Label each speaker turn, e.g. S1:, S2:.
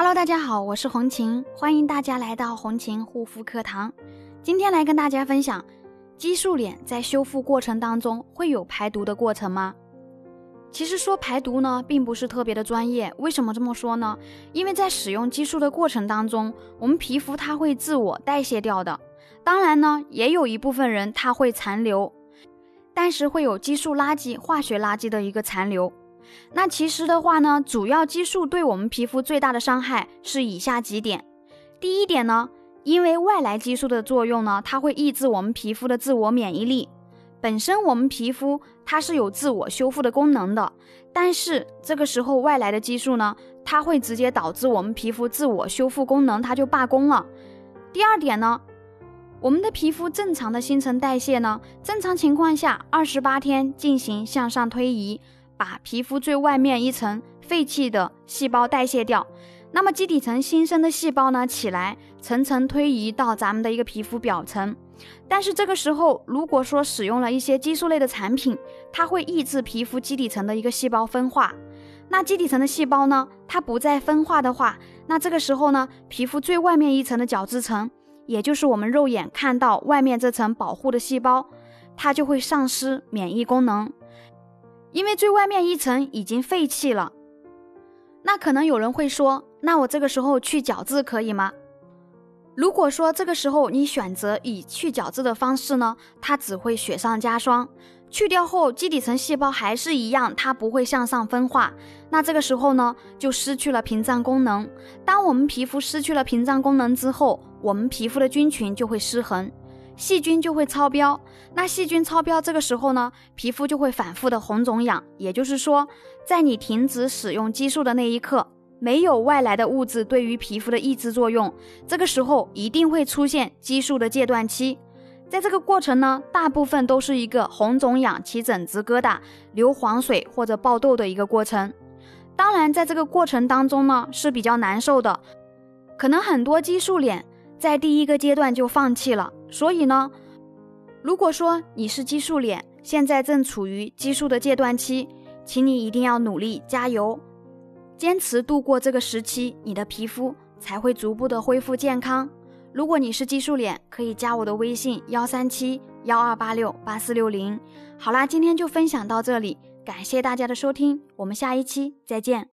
S1: Hello，大家好，我是红琴，欢迎大家来到红琴护肤课堂。今天来跟大家分享，激素脸在修复过程当中会有排毒的过程吗？其实说排毒呢，并不是特别的专业。为什么这么说呢？因为在使用激素的过程当中，我们皮肤它会自我代谢掉的。当然呢，也有一部分人它会残留，但是会有激素垃圾、化学垃圾的一个残留。那其实的话呢，主要激素对我们皮肤最大的伤害是以下几点。第一点呢，因为外来激素的作用呢，它会抑制我们皮肤的自我免疫力。本身我们皮肤它是有自我修复的功能的，但是这个时候外来的激素呢，它会直接导致我们皮肤自我修复功能它就罢工了。第二点呢，我们的皮肤正常的新陈代谢呢，正常情况下二十八天进行向上推移。把皮肤最外面一层废弃的细胞代谢掉，那么基底层新生的细胞呢起来，层层推移到咱们的一个皮肤表层。但是这个时候，如果说使用了一些激素类的产品，它会抑制皮肤基底层的一个细胞分化。那基底层的细胞呢，它不再分化的话，那这个时候呢，皮肤最外面一层的角质层，也就是我们肉眼看到外面这层保护的细胞，它就会丧失免疫功能。因为最外面一层已经废弃了，那可能有人会说，那我这个时候去角质可以吗？如果说这个时候你选择以去角质的方式呢，它只会雪上加霜。去掉后，基底层细胞还是一样，它不会向上分化。那这个时候呢，就失去了屏障功能。当我们皮肤失去了屏障功能之后，我们皮肤的菌群就会失衡。细菌就会超标，那细菌超标这个时候呢，皮肤就会反复的红肿痒。也就是说，在你停止使用激素的那一刻，没有外来的物质对于皮肤的抑制作用，这个时候一定会出现激素的戒断期。在这个过程呢，大部分都是一个红肿痒、起疹子、疙瘩、流黄水或者爆痘的一个过程。当然，在这个过程当中呢，是比较难受的，可能很多激素脸。在第一个阶段就放弃了，所以呢，如果说你是激素脸，现在正处于激素的戒断期，请你一定要努力加油，坚持度过这个时期，你的皮肤才会逐步的恢复健康。如果你是激素脸，可以加我的微信幺三七幺二八六八四六零。好啦，今天就分享到这里，感谢大家的收听，我们下一期再见。